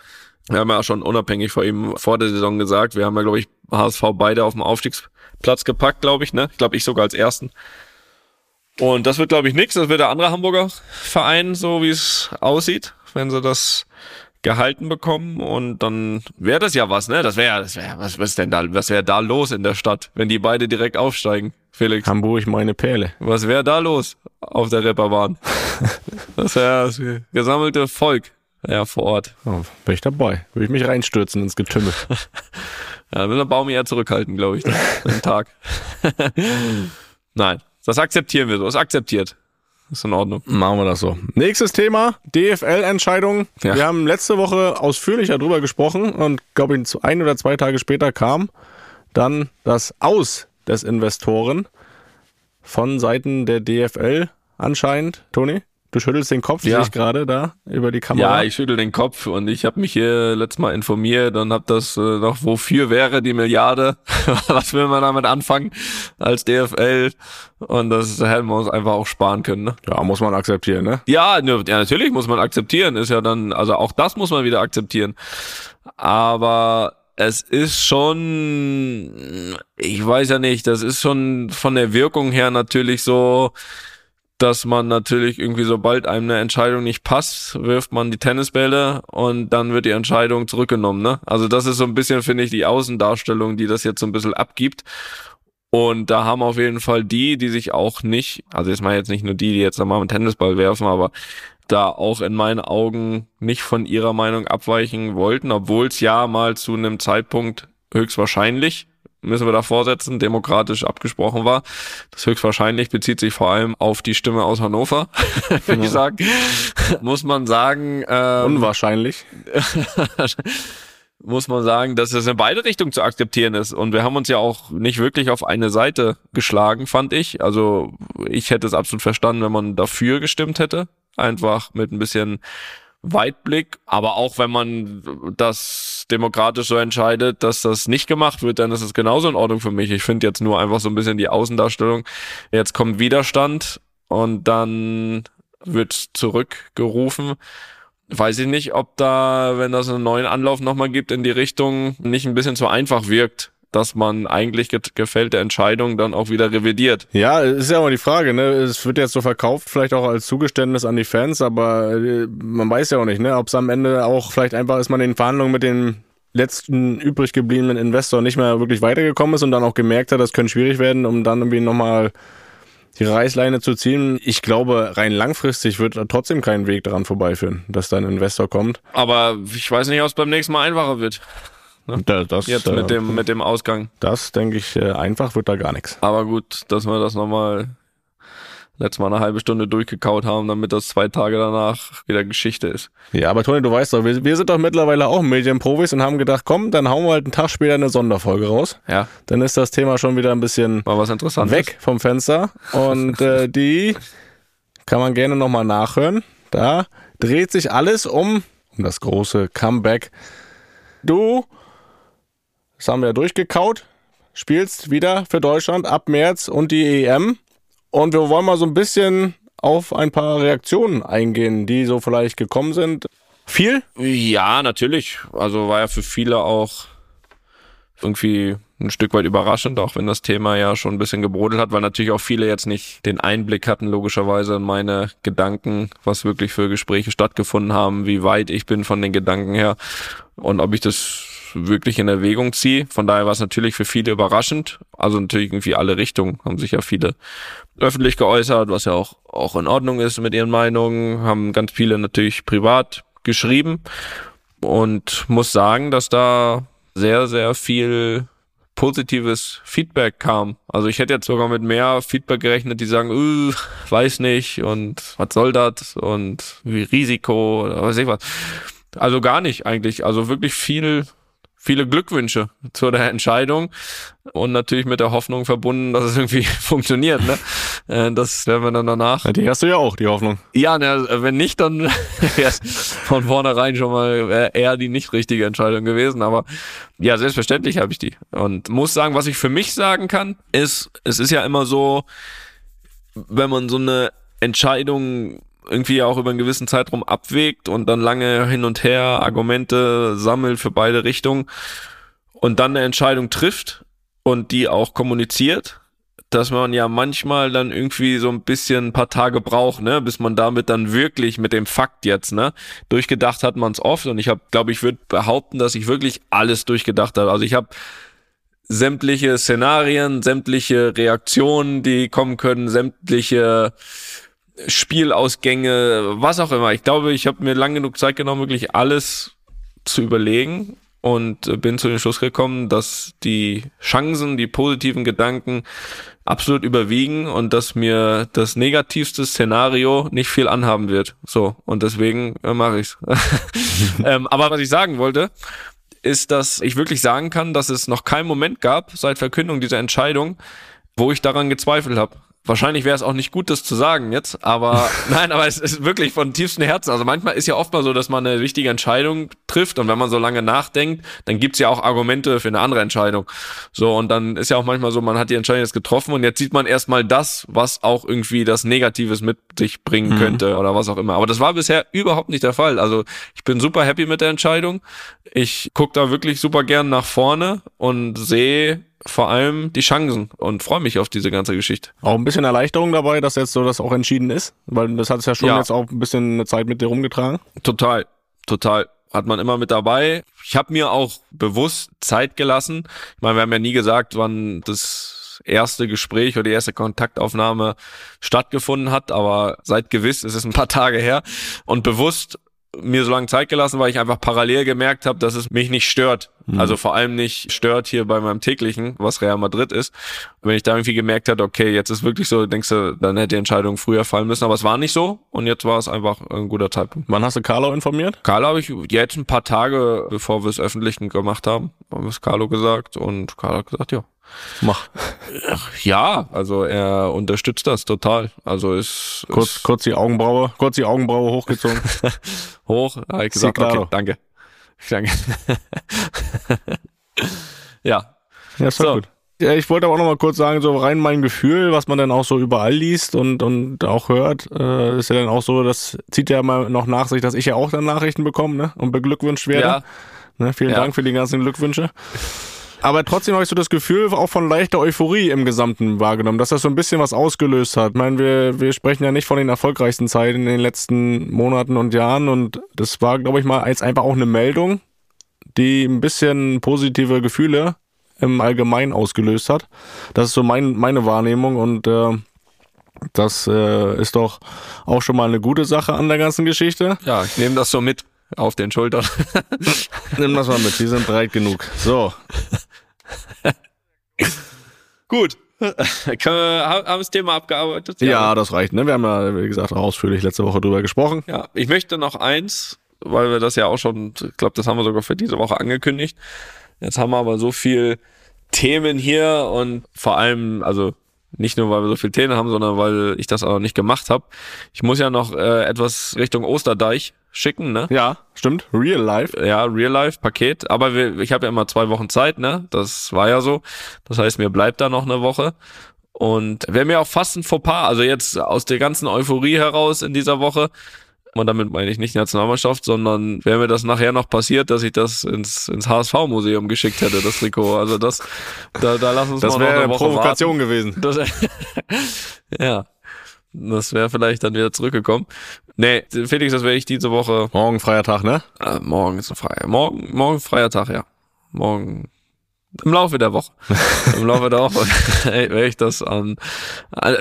wir haben ja schon unabhängig vor ihm vor der Saison gesagt, wir haben ja, glaube ich, HSV beide auf dem Aufstiegsplatz gepackt, glaube ich, ne? Ich glaube, ich sogar als ersten. Und das wird, glaube ich, nix. Das wird der andere Hamburger Verein, so wie es aussieht, wenn sie das gehalten bekommen. Und dann wäre das ja was, ne? Das wäre, das wäre, was, was ist denn da, was wäre da los in der Stadt, wenn die beide direkt aufsteigen, Felix? Hamburg, meine Perle. Was wäre da los auf der Reeperbahn? Das wäre das gesammelte Volk ja, vor Ort. Oh, bin ich dabei. Würde ich mich reinstürzen ins Getümmel. Ja, da will der Baum eher zurückhalten, glaube ich, den den Tag. Nein, das akzeptieren wir so. Ist akzeptiert. Ist in Ordnung. Machen wir das so. Nächstes Thema, DFL-Entscheidung. Ja. Wir haben letzte Woche ausführlicher drüber gesprochen und glaube ich, ein oder zwei Tage später kam dann das Aus des Investoren von Seiten der DFL anscheinend. Toni, du schüttelst den Kopf, Ja. sehe ich gerade da über die Kamera. Ja, ich schüttel den Kopf und ich habe mich hier letztes Mal informiert und habe das äh, noch, wofür wäre die Milliarde? Was will man damit anfangen als DFL? Und das hätten wir uns einfach auch sparen können. Ne? ja, muss man akzeptieren, ne? Ja, ne, ja, natürlich muss man akzeptieren. Ist ja dann, also auch das muss man wieder akzeptieren. Aber es ist schon, ich weiß ja nicht, das ist schon von der Wirkung her natürlich so, dass man natürlich irgendwie, sobald einem eine Entscheidung nicht passt, wirft man die Tennisbälle und dann wird die Entscheidung zurückgenommen. Ne? Also das ist so ein bisschen, finde ich, die Außendarstellung, die das jetzt so ein bisschen abgibt. Und da haben auf jeden Fall die, die sich auch nicht, also jetzt mal jetzt nicht nur die, die jetzt nochmal einen Tennisball werfen, aber da auch in meinen Augen nicht von ihrer Meinung abweichen wollten, obwohl es ja mal zu einem Zeitpunkt höchstwahrscheinlich, müssen wir da vorsetzen, demokratisch abgesprochen war. Das höchstwahrscheinlich bezieht sich vor allem auf die Stimme aus Hannover, würde ich sagen. Muss man sagen, ähm, Unwahrscheinlich. muss man sagen, dass es in beide Richtungen zu akzeptieren ist. Und wir haben uns ja auch nicht wirklich auf eine Seite geschlagen, fand ich. Also ich hätte es absolut verstanden, wenn man dafür gestimmt hätte. Einfach mit ein bisschen Weitblick. Aber auch wenn man das demokratisch so entscheidet, dass das nicht gemacht wird, dann ist es genauso in Ordnung für mich. Ich finde jetzt nur einfach so ein bisschen die Außendarstellung. Jetzt kommt Widerstand und dann wird zurückgerufen weiß ich nicht, ob da, wenn das einen neuen Anlauf nochmal gibt in die Richtung, nicht ein bisschen zu einfach wirkt, dass man eigentlich gefällte Entscheidungen dann auch wieder revidiert. Ja, ist ja immer die Frage, ne? Es wird jetzt so verkauft, vielleicht auch als Zugeständnis an die Fans, aber äh, man weiß ja auch nicht, ne? Ob es am Ende auch vielleicht einfach ist man in den Verhandlungen mit dem letzten übrig gebliebenen Investor nicht mehr wirklich weitergekommen ist und dann auch gemerkt hat, das könnte schwierig werden, um dann irgendwie nochmal die Reißleine zu ziehen. Ich glaube, rein langfristig wird trotzdem kein Weg daran vorbeiführen, dass da ein Investor kommt. Aber ich weiß nicht, ob es beim nächsten Mal einfacher wird. Ne? Da- das, Jetzt äh, mit dem, mit dem Ausgang. Das denke ich, äh, einfach wird da gar nichts. Aber gut, dass wir das nochmal letztes Mal eine halbe Stunde durchgekaut haben, damit das zwei Tage danach wieder Geschichte ist. Ja, aber Toni, du weißt doch, wir, wir sind doch mittlerweile auch Medienprofis und haben gedacht, komm, dann hauen wir halt einen Tag später eine Sonderfolge raus. Ja, Dann ist das Thema schon wieder ein bisschen war was Interessantes. weg vom Fenster. Und äh, die kann man gerne nochmal nachhören. Da dreht sich alles um, um das große Comeback. Du, das haben wir ja durchgekaut, spielst wieder für Deutschland ab März und die EM. Und wir wollen mal so ein bisschen auf ein paar Reaktionen eingehen, die so vielleicht gekommen sind. Viel? Ja, natürlich. Also war ja für viele auch irgendwie ein Stück weit überraschend, auch wenn das Thema ja schon ein bisschen gebrodelt hat, weil natürlich auch viele jetzt nicht den Einblick hatten, logischerweise in meine Gedanken, was wirklich für Gespräche stattgefunden haben, wie weit ich bin von den Gedanken her und ob ich das wirklich in Erwägung ziehe. Von daher war es natürlich für viele überraschend. Also natürlich irgendwie alle Richtungen haben sich ja viele öffentlich geäußert, was ja auch, auch in Ordnung ist mit ihren Meinungen, haben ganz viele natürlich privat geschrieben und muss sagen, dass da sehr, sehr viel positives Feedback kam. Also ich hätte jetzt sogar mit mehr Feedback gerechnet, die sagen, uh, weiß nicht und was soll das und wie Risiko oder weiß ich was. Also gar nicht eigentlich. Also wirklich viel, viele Glückwünsche zu der Entscheidung und natürlich mit der Hoffnung verbunden, dass es irgendwie funktioniert. Ne? Äh, Das werden wir dann danach Ja, die hast du ja auch, die Hoffnung. ja, na, wenn nicht, dann wäre es von vornherein schon mal wär eher die nicht richtige Entscheidung gewesen. Aber ja, selbstverständlich habe ich die. Und muss sagen, was ich für mich sagen kann, ist, es ist ja immer so, wenn man so eine Entscheidung irgendwie auch über einen gewissen Zeitraum abwägt und dann lange hin und her Argumente sammelt für beide Richtungen und dann eine Entscheidung trifft und die auch kommuniziert, dass man ja manchmal dann irgendwie so ein bisschen ein paar Tage braucht, ne, bis man damit dann wirklich mit dem Fakt jetzt, ne, durchgedacht hat man es oft und ich habe, glaube ich, würde behaupten, dass ich wirklich alles durchgedacht habe. Also ich habe sämtliche Szenarien, sämtliche Reaktionen, die kommen können, sämtliche Spielausgänge, was auch immer. Ich glaube, ich habe mir lang genug Zeit genommen, wirklich alles zu überlegen und äh, bin zu dem Schluss gekommen, dass die Chancen, die positiven Gedanken absolut überwiegen und dass mir das negativste Szenario nicht viel anhaben wird. So, und deswegen äh, mache ich's. ähm, aber was ich sagen wollte, ist, dass ich wirklich sagen kann, dass es noch keinen Moment gab seit Verkündung dieser Entscheidung, wo ich daran gezweifelt habe. Wahrscheinlich wäre es auch nicht gut, das zu sagen jetzt, aber nein, aber es ist wirklich von tiefstem Herzen. Also manchmal ist ja oft mal so, dass man eine wichtige Entscheidung trifft und wenn man so lange nachdenkt, dann gibt's ja auch Argumente für eine andere Entscheidung. So, und dann ist ja auch manchmal so, man hat die Entscheidung jetzt getroffen und jetzt sieht man erstmal das, was auch irgendwie das Negatives mit sich bringen könnte oder was auch immer. Aber das war bisher überhaupt nicht der Fall. Also ich bin super happy mit der Entscheidung. Ich gucke da wirklich super gern nach vorne und sehe vor allem die Chancen und freue mich auf diese ganze Geschichte. Auch ein bisschen Erleichterung dabei, dass jetzt so das auch entschieden ist, weil das hat es ja schon Ja. jetzt auch ein bisschen eine Zeit mit dir rumgetragen. Total, total. Hat man immer mit dabei. Ich habe mir auch bewusst Zeit gelassen. Ich meine, wir haben ja nie gesagt, wann das erste Gespräch oder die erste Kontaktaufnahme stattgefunden hat, aber seid gewiss, es ist ein paar Tage her und bewusst mir so lange Zeit gelassen, weil ich einfach parallel gemerkt habe, dass es mich nicht stört. Also vor allem nicht stört hier bei meinem täglichen, was Real Madrid ist. Wenn ich da irgendwie gemerkt hätte, okay, jetzt ist wirklich so, denkst du, dann hätte die Entscheidung früher fallen müssen, aber es war nicht so und jetzt war es einfach ein guter Zeitpunkt. Wann hast du Carlo informiert? Carlo habe ich jetzt ein paar Tage, bevor wir es öffentlich gemacht haben, haben wir es Carlo gesagt und Carlo hat gesagt, ja. Mach. Ja, also er unterstützt das total. Also ist, Kurz, ist kurz die Augenbraue, kurz die Augenbraue hochgezogen. hoch. Habe ich gesagt, okay, danke. Danke. ja, Ja, ist So. gut. Ja, ich wollte aber auch noch mal kurz sagen, so rein mein Gefühl, was man dann auch so überall liest und, und auch hört, äh, ist ja dann auch so, das zieht ja immer noch nach sich, dass ich ja auch dann Nachrichten bekomme ne, und beglückwünscht werde. ja, Ne, vielen Ja. Dank für die ganzen Glückwünsche. Aber trotzdem habe ich so das Gefühl auch von leichter Euphorie im Gesamten wahrgenommen, dass das so ein bisschen was ausgelöst hat. Ich meine, wir, wir sprechen ja nicht von den erfolgreichsten Zeiten in den letzten Monaten und Jahren und das war, glaube ich mal, als einfach auch eine Meldung, die ein bisschen positive Gefühle im Allgemeinen ausgelöst hat. Das ist so mein, meine Wahrnehmung und äh, das äh, ist doch auch schon mal eine gute Sache an der ganzen Geschichte. ja, ich nehme das so mit. auf den Schultern. Nimm das mal mit, die sind breit genug. So. Gut. Haben das Thema abgearbeitet? Ja, das reicht. Ne? Wir haben ja, wie gesagt, auch ausführlich letzte Woche drüber gesprochen. Ja, ich möchte noch eins, weil wir das ja auch schon, ich glaube, das haben wir sogar für diese Woche angekündigt. Jetzt haben wir aber so viel Themen hier und vor allem, also nicht nur, weil wir so viele Themen haben, sondern weil ich das auch nicht gemacht habe. Ich muss ja noch äh, etwas Richtung Osterdeich schicken, ne? Ja, stimmt. Real Life. Ja, Real Life Paket. Aber wir, ich habe ja immer zwei Wochen Zeit, ne? Das war ja so. Das heißt, mir bleibt da noch eine Woche. Und wäre mir auch fast ein Fauxpas, also jetzt aus der ganzen Euphorie heraus in dieser Woche, und damit meine ich nicht Nationalmannschaft, sondern wäre mir das nachher noch passiert, dass ich das ins, ins HSV-Museum geschickt hätte, das Trikot. Also das, da, da lass uns Das mal noch wäre eine Woche Provokation gewesen. warten. Das, ja, das wäre vielleicht dann wieder zurückgekommen. Nee, Felix, das werde ich diese Woche Morgen freier Tag, ne? äh, morgen ist ein freier. Morgen, morgen freier Tag, ja. Morgen. Im Laufe der Woche. Im Laufe der Woche werde ich das an.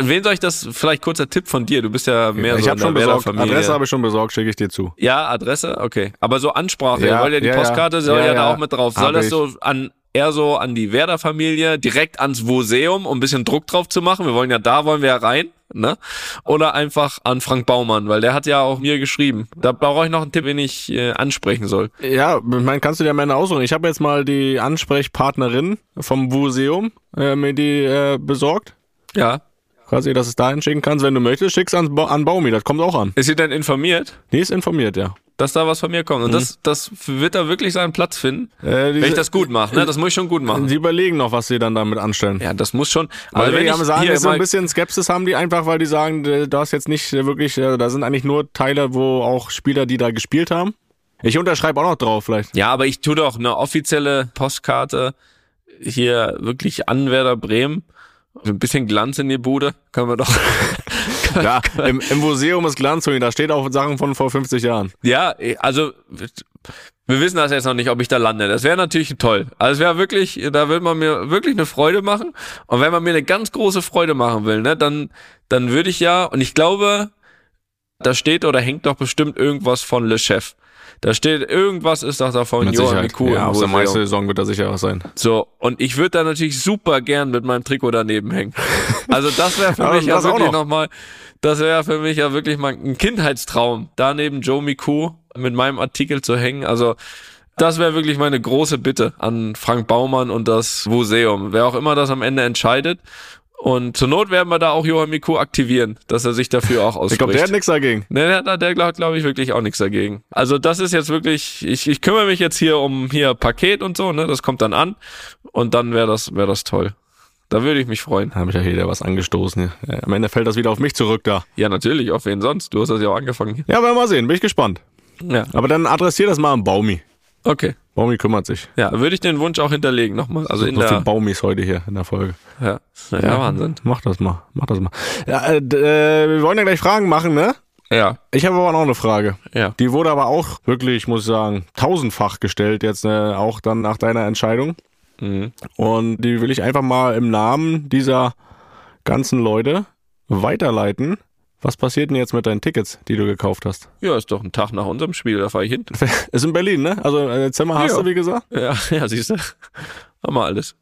wen soll ich das? Vielleicht kurzer Tipp von dir. Du bist ja mehr ich so habe in schon der besorgt. Werder-Familie. Adresse habe ich schon besorgt, schicke ich dir zu. Ja, Adresse, okay. Aber so Ansprache, Ja, weil ja die ja. Postkarte soll Ja, ja, da auch mit drauf. Hab Soll das ich. so an eher so an die Werder-Familie, direkt ans Museum, um ein bisschen Druck drauf zu machen? Wir wollen ja da, wollen wir ja rein, ne? Oder einfach an Frank Baumann, weil der hat ja auch mir geschrieben. Da brauche ich noch einen Tipp, den ich äh, ansprechen soll. Ja, ich meine, kannst du dir am Ende aussuchen. Ich habe jetzt mal die Ansprechpartnerin vom Museum äh, mir die äh, besorgt. Ja. Quasi, dass es dahin schicken kannst. Wenn du möchtest, schick's an, Ba- an Baumi, das kommt auch an. Ist sie denn informiert? Die ist informiert, ja. Dass da was von mir kommt. Und das, das wird da wirklich seinen Platz finden, Mhm. Äh, wenn ich das gut mache. Ne? Das muss ich schon gut machen. Sie überlegen noch, was sie dann damit anstellen. Ja, das muss schon. Weil Also wenn die ich haben sagen, hier so ein bisschen Skepsis haben die einfach, weil die sagen, äh, du hast jetzt nicht äh, wirklich, äh, da sind eigentlich nur Teile, wo auch Spieler, die da gespielt haben. Ich unterschreibe auch noch drauf vielleicht. Ja, aber ich tue doch eine offizielle Postkarte hier wirklich an Werder Bremen. Ein bisschen Glanz in die Bude, können wir doch. Ja, im, im Museum ist Glanzhonig, da steht auch Sachen von vor 50 Jahren. ja, also wir wissen das jetzt noch nicht, ob ich da lande. Das wäre natürlich toll. Also es wäre wirklich, da will man mir wirklich eine Freude machen. Und wenn man mir eine ganz große Freude machen will, ne, dann, dann würde ich ja, und ich glaube, da steht oder hängt doch bestimmt irgendwas von Le Chef. Da steht, irgendwas ist doch da von Johann Miku Ja, aus der Museum. Meistersaison wird da sicher was sein. So, und ich würde da natürlich super gern mit meinem Trikot daneben hängen. Also das wäre für Ja, mich ja auch wirklich noch. nochmal, das wäre für mich ja wirklich mal ein Kindheitstraum, da neben Joe Miku mit meinem Artikel zu hängen. Also das wäre wirklich meine große Bitte an Frank Baumann und das Museum. Wer auch immer das am Ende entscheidet. Und zur Not werden wir da auch Johann Miku aktivieren, dass er sich dafür auch ausspricht. Ich glaube, der hat nichts dagegen. Ne, der, der, der glaubt, glaube ich, wirklich auch nichts dagegen. Also das ist jetzt wirklich, ich, ich kümmere mich jetzt hier um hier Paket und so, ne? Das kommt dann an und dann wäre das, wäre das toll. Da würde ich mich freuen. Da habe ich ja hier was angestoßen. Ja, am Ende fällt das wieder auf mich zurück da. Ja, natürlich, auf wen sonst? Du hast das ja auch angefangen. Ja, werden wir mal sehen, bin ich gespannt. Ja, Aber dann adressier das mal an Baumi. Okay. Baumi kümmert sich. Ja, würde ich den Wunsch auch hinterlegen nochmal. Also in so der, Baumis heute hier in der Folge. ja, ja, Wahnsinn. Mach das mal, mach das mal. Ja, äh, äh, wir wollen ja gleich Fragen machen, ne? Ja, Ich habe aber noch eine Frage. ja. Die wurde aber auch wirklich, muss ich sagen, tausendfach gestellt jetzt, äh, auch dann nach deiner Entscheidung. Mhm. Und die will ich einfach mal im Namen dieser ganzen Leute weiterleiten. Was passiert denn jetzt mit deinen Tickets, die du gekauft hast? Ja, ist doch ein Tag nach unserem Spiel, da fahre ich hin. Ist in Berlin, ne? Also äh, Zimmer hast Ja. du, wie gesagt? Ja, ja, siehst du. Haben wir alles.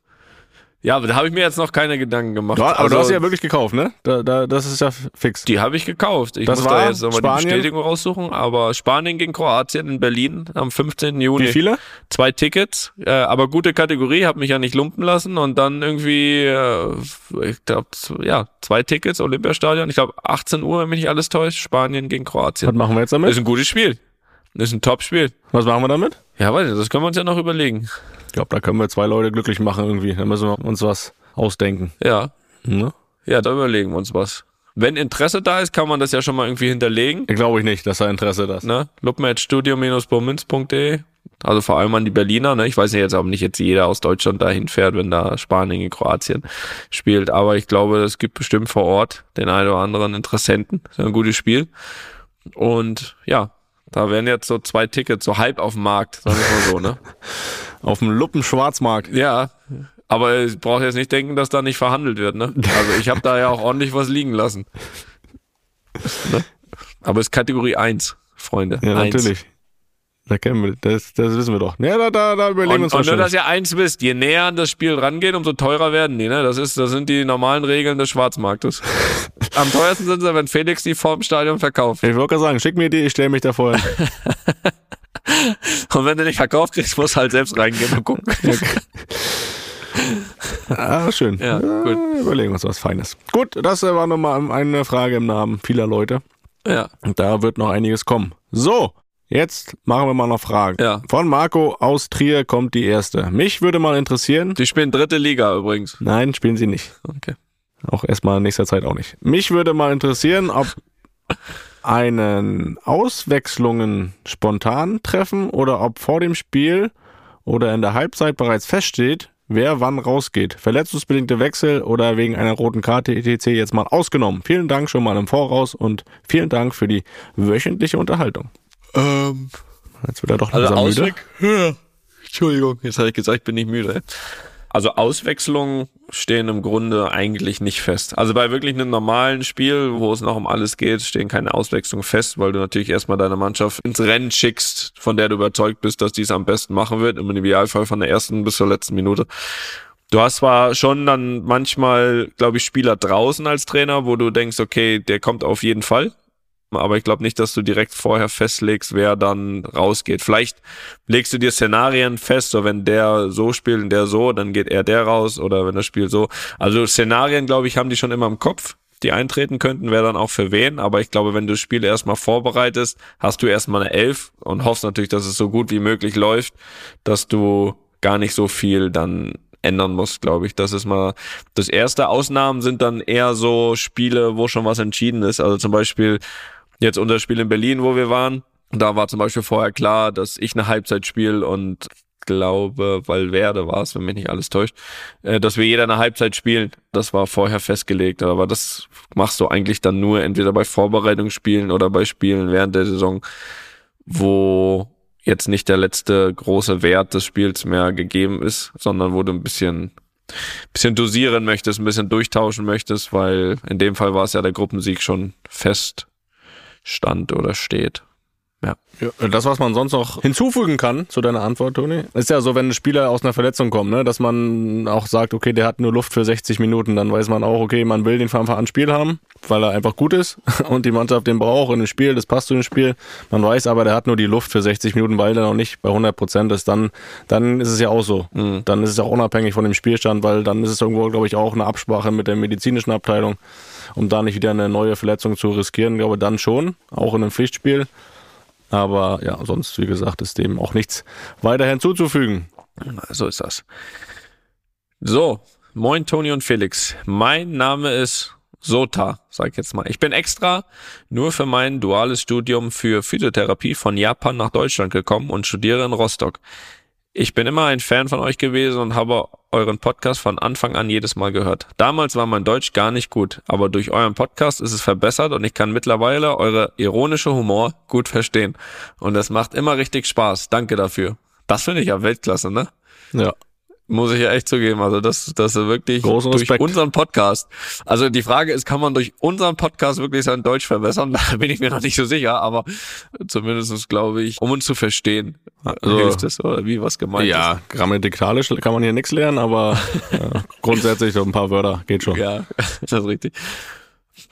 Ja, aber da habe ich mir jetzt noch keine Gedanken gemacht. Ja, aber Also, du hast sie ja wirklich gekauft, ne? Da, da, das ist ja fix. Die habe ich gekauft. Ich Das muss war da jetzt nochmal die Spanien? Bestätigung raussuchen. Aber Spanien gegen Kroatien in Berlin am 15. Juni. Wie viele? Zwei Tickets, äh, aber gute Kategorie, habe mich ja nicht lumpen lassen. Und dann irgendwie, äh, ich glaube, ja, zwei Tickets, Olympiastadion. Ich glaube, 18 Uhr, wenn mich nicht alles täuscht, Spanien gegen Was Kroatien. machen wir jetzt Das damit? ist ein gutes Spiel. Das ist ein Top-Spiel. Was machen wir damit? Ja, nicht, das können wir uns ja noch überlegen. Ich glaube, da können wir zwei Leute glücklich machen irgendwie. Da müssen wir uns was ausdenken. Ja, Ne? ja, da überlegen wir uns was. Wenn Interesse da ist, kann man das ja schon mal irgendwie hinterlegen. Glaube ich nicht, dass er Interesse hat. ne? luppen.studio-bomünz.de Also vor allem an die Berliner, ne? Ich weiß ja jetzt auch nicht jetzt jeder aus Deutschland dahin fährt, wenn da Spanien in Kroatien spielt. Aber ich glaube, es gibt bestimmt vor Ort den einen oder anderen Interessenten. Das ist ein gutes Spiel. Und ja, da wären jetzt so zwei Tickets, so halb auf dem Markt, sagen wir mal so, ne? Auf dem Luppen-Schwarzmarkt. Ja. Aber ich brauche jetzt nicht denken, dass da nicht verhandelt wird, ne? Also ich habe da ja auch ordentlich was liegen lassen. Ne? Aber es ist Kategorie 1, Freunde. Ja, Eins. natürlich. Da kennen wir, das, das wissen wir doch. Ja, da, da, da überlegen wir uns und nur, dass ihr eins wisst, je näher an das Spiel rangeht, umso teurer werden die. Ne? Das, ist, das sind die normalen Regeln des Schwarzmarktes. Am teuersten sind sie, wenn Felix die vorm Stadion verkauft. Ich wollte gerade sagen, schick mir die, ich stelle mich da vorhin. Und wenn du nicht verkauft kriegst, musst du halt selbst reingehen und gucken. Ah, schön. Ja, gut. Überlegen wir uns was Feines. Gut, das war nochmal eine Frage im Namen vieler Leute. Ja. Und da wird noch einiges kommen. So, jetzt machen wir mal noch Fragen. Ja. Von Marco aus Trier kommt die erste. Mich würde mal interessieren. Die spielen dritte Liga übrigens. Nein, spielen sie nicht. Okay. Auch erstmal in nächster Zeit auch nicht. Mich würde mal interessieren, ob einen Auswechslungen spontan treffen oder ob vor dem Spiel oder in der Halbzeit bereits feststeht, wer wann rausgeht. Verletzungsbedingte Wechsel oder wegen einer roten Karte etc. jetzt mal ausgenommen. Vielen Dank schon mal im Voraus und vielen Dank für die wöchentliche Unterhaltung. Ähm, Jetzt wird er doch also langsam müde. Ausweg. Ja. Entschuldigung, jetzt habe ich gesagt, ich bin nicht müde. Also Auswechslungen stehen im Grunde eigentlich nicht fest. Also bei wirklich einem normalen Spiel, wo es noch um alles geht, stehen keine Auswechslungen fest, weil du natürlich erstmal deine Mannschaft ins Rennen schickst, von der du überzeugt bist, dass die es am besten machen wird, im Idealfall von der ersten bis zur letzten Minute. Du hast zwar schon dann manchmal, glaube ich, Spieler draußen als Trainer, wo du denkst, okay, der kommt auf jeden Fall. Aber ich glaube nicht, dass du direkt vorher festlegst, wer dann rausgeht. Vielleicht legst du dir Szenarien fest, so wenn der so spielt und der so, dann geht er der raus oder wenn das Spiel so. Also Szenarien, glaube ich, haben die schon immer im Kopf, die eintreten könnten, wer dann auch für wen. Aber ich glaube, wenn du das Spiel erstmal vorbereitest, hast du erstmal eine Elf und hoffst natürlich, dass es so gut wie möglich läuft, dass du gar nicht so viel dann ändern musst, glaube ich. Das ist mal das erste. Ausnahmen sind dann eher so Spiele, wo schon was entschieden ist. Also zum Beispiel jetzt unser Spiel in Berlin, wo wir waren. Da war zum Beispiel vorher klar, dass ich eine Halbzeit spiele und glaube, Valverde war es, wenn mich nicht alles täuscht, äh, dass wir jeder eine Halbzeit spielen. Das war vorher festgelegt, aber das machst du eigentlich dann nur entweder bei Vorbereitungsspielen oder bei Spielen während der Saison, wo jetzt nicht der letzte große Wert des Spiels mehr gegeben ist, sondern wo du ein bisschen bisschen dosieren möchtest, ein bisschen durchtauschen möchtest, weil in dem Fall war es ja der Gruppensieg schon fest stand oder steht. Ja. Ja, das, was man sonst noch hinzufügen kann zu deiner Antwort, Toni, ist ja so, wenn ein Spieler aus einer Verletzung kommt, ne, dass man auch sagt, okay, der hat nur Luft für 60 Minuten, dann weiß man auch, okay, man will den von Anfang an Spiel haben, weil er einfach gut ist und die Mannschaft den braucht in dem Spiel, das passt zu dem Spiel. Man weiß aber, der hat nur die Luft für 60 Minuten, weil der noch nicht bei 100 Prozent ist. Dann, dann ist es ja auch so. Dann ist es auch unabhängig von dem Spielstand, weil dann ist es irgendwo, glaube ich, auch eine Absprache mit der medizinischen Abteilung, um da nicht wieder eine neue Verletzung zu riskieren. Ich glaube, dann schon, auch in einem Pflichtspiel. Aber ja, sonst, wie gesagt, ist dem auch nichts weiter hinzuzufügen. So ist das. So, moin Toni und Felix. Mein Name ist Sota, sag ich jetzt mal. Ich bin extra nur für mein duales Studium für Physiotherapie von Japan nach Deutschland gekommen und studiere in Rostock. Ich bin immer ein Fan von euch gewesen und habe euren Podcast von Anfang an jedes Mal gehört. Damals war mein Deutsch gar nicht gut, aber durch euren Podcast ist es verbessert und ich kann mittlerweile eure ironische Humor gut verstehen. Und es macht immer richtig Spaß. Danke dafür. Das finde ich ja Weltklasse, ne? Ja. Muss ich ja echt zugeben. Also das, das ist wirklich Großen durch Respekt. unseren Podcast. Also die Frage ist, kann man durch unseren Podcast wirklich sein Deutsch verbessern? Da bin ich mir noch nicht so sicher, aber zumindest glaube ich, um uns zu verstehen, Also- hilft es oder wie was gemeint Ja, grammatikalisch kann man hier nichts lernen, aber äh, grundsätzlich so ein paar Wörter geht schon. ist. Ja, das ist richtig.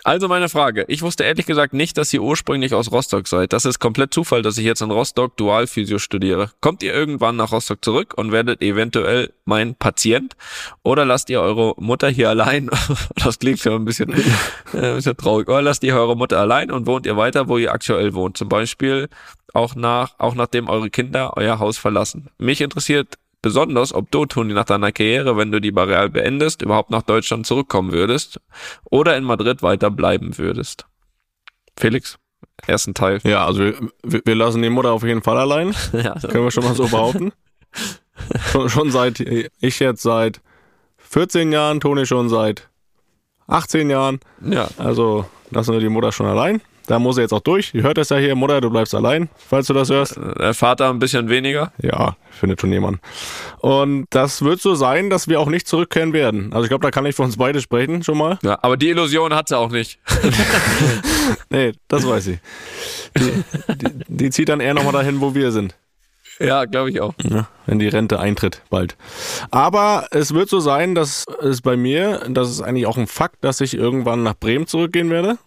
Also meine Frage. Ich wusste ehrlich gesagt nicht, dass ihr ursprünglich aus Rostock seid. Das ist komplett Zufall, dass ich jetzt in Rostock Dualphysio studiere. Kommt ihr irgendwann nach Rostock zurück und werdet eventuell mein Patient? Oder lasst ihr eure Mutter hier allein? das klingt ja ein bisschen, äh, ein bisschen traurig. Oder lasst ihr eure Mutter allein und wohnt ihr weiter, wo ihr aktuell wohnt? Zum Beispiel auch nach, auch nachdem eure Kinder euer Haus verlassen. Mich interessiert besonders, ob du, Toni, nach deiner Karriere, wenn du die Real beendest, überhaupt nach Deutschland zurückkommen würdest oder in Madrid weiter bleiben würdest. Felix, ersten Teil. Ja, also wir, wir wir lassen die Mutter auf jeden Fall allein, ja, können wir schon mal so behaupten. schon, schon seit, ich jetzt seit 14 Jahren, Toni schon seit 18 Jahren. ja. Also lassen wir die Mutter schon allein. Da muss sie jetzt auch durch. Ihr hört es ja hier, Mutter, du bleibst allein, falls du das hörst. Der Vater ein bisschen weniger. Ja, findet schon jemand. Und das wird so sein, dass wir auch nicht zurückkehren werden. Also ich glaube, da kann ich für uns beide sprechen schon mal. Ja, aber die Illusion hat sie auch nicht. Nee, das weiß ich. Die, die, die zieht dann eher nochmal dahin, wo wir sind. Ja, glaube ich auch. Ja, wenn die Rente eintritt, bald. Aber es wird so sein, dass es bei mir, das ist eigentlich auch ein Fakt, dass ich irgendwann nach Bremen zurückgehen werde.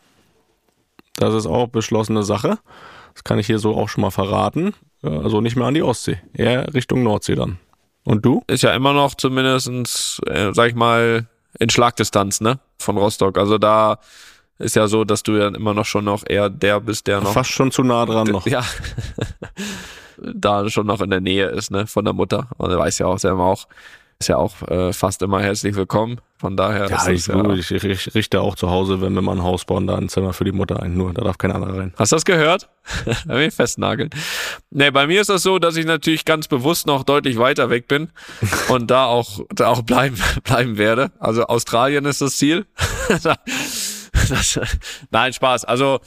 Das ist auch beschlossene Sache. Das kann ich hier so auch schon mal verraten. Also nicht mehr an die Ostsee, eher Richtung Nordsee dann. Und du? Ist ja immer noch zumindestens, äh, sag ich mal, in Schlagdistanz, ne? Von Rostock. Also da ist ja so, dass du ja immer noch schon noch eher der bist, der noch. Fast schon zu nah dran noch. Ja. da schon noch in der Nähe ist, ne, von der Mutter. Und er weiß ja auch selber auch, ist ja auch äh, fast immer herzlich willkommen. Von daher Ja, ist ich, ja, ich, ich richte auch zu Hause, wenn wir mal ein Haus bauen, da ein Zimmer für die Mutter ein. Nur, da darf kein anderer rein. Hast du das gehört? Will ich festnageln. Nee, bei mir ist das so, dass ich natürlich ganz bewusst noch deutlich weiter weg bin und da auch, da auch bleiben, bleiben werde. Also Australien ist das Ziel. das, nein, Spaß. Also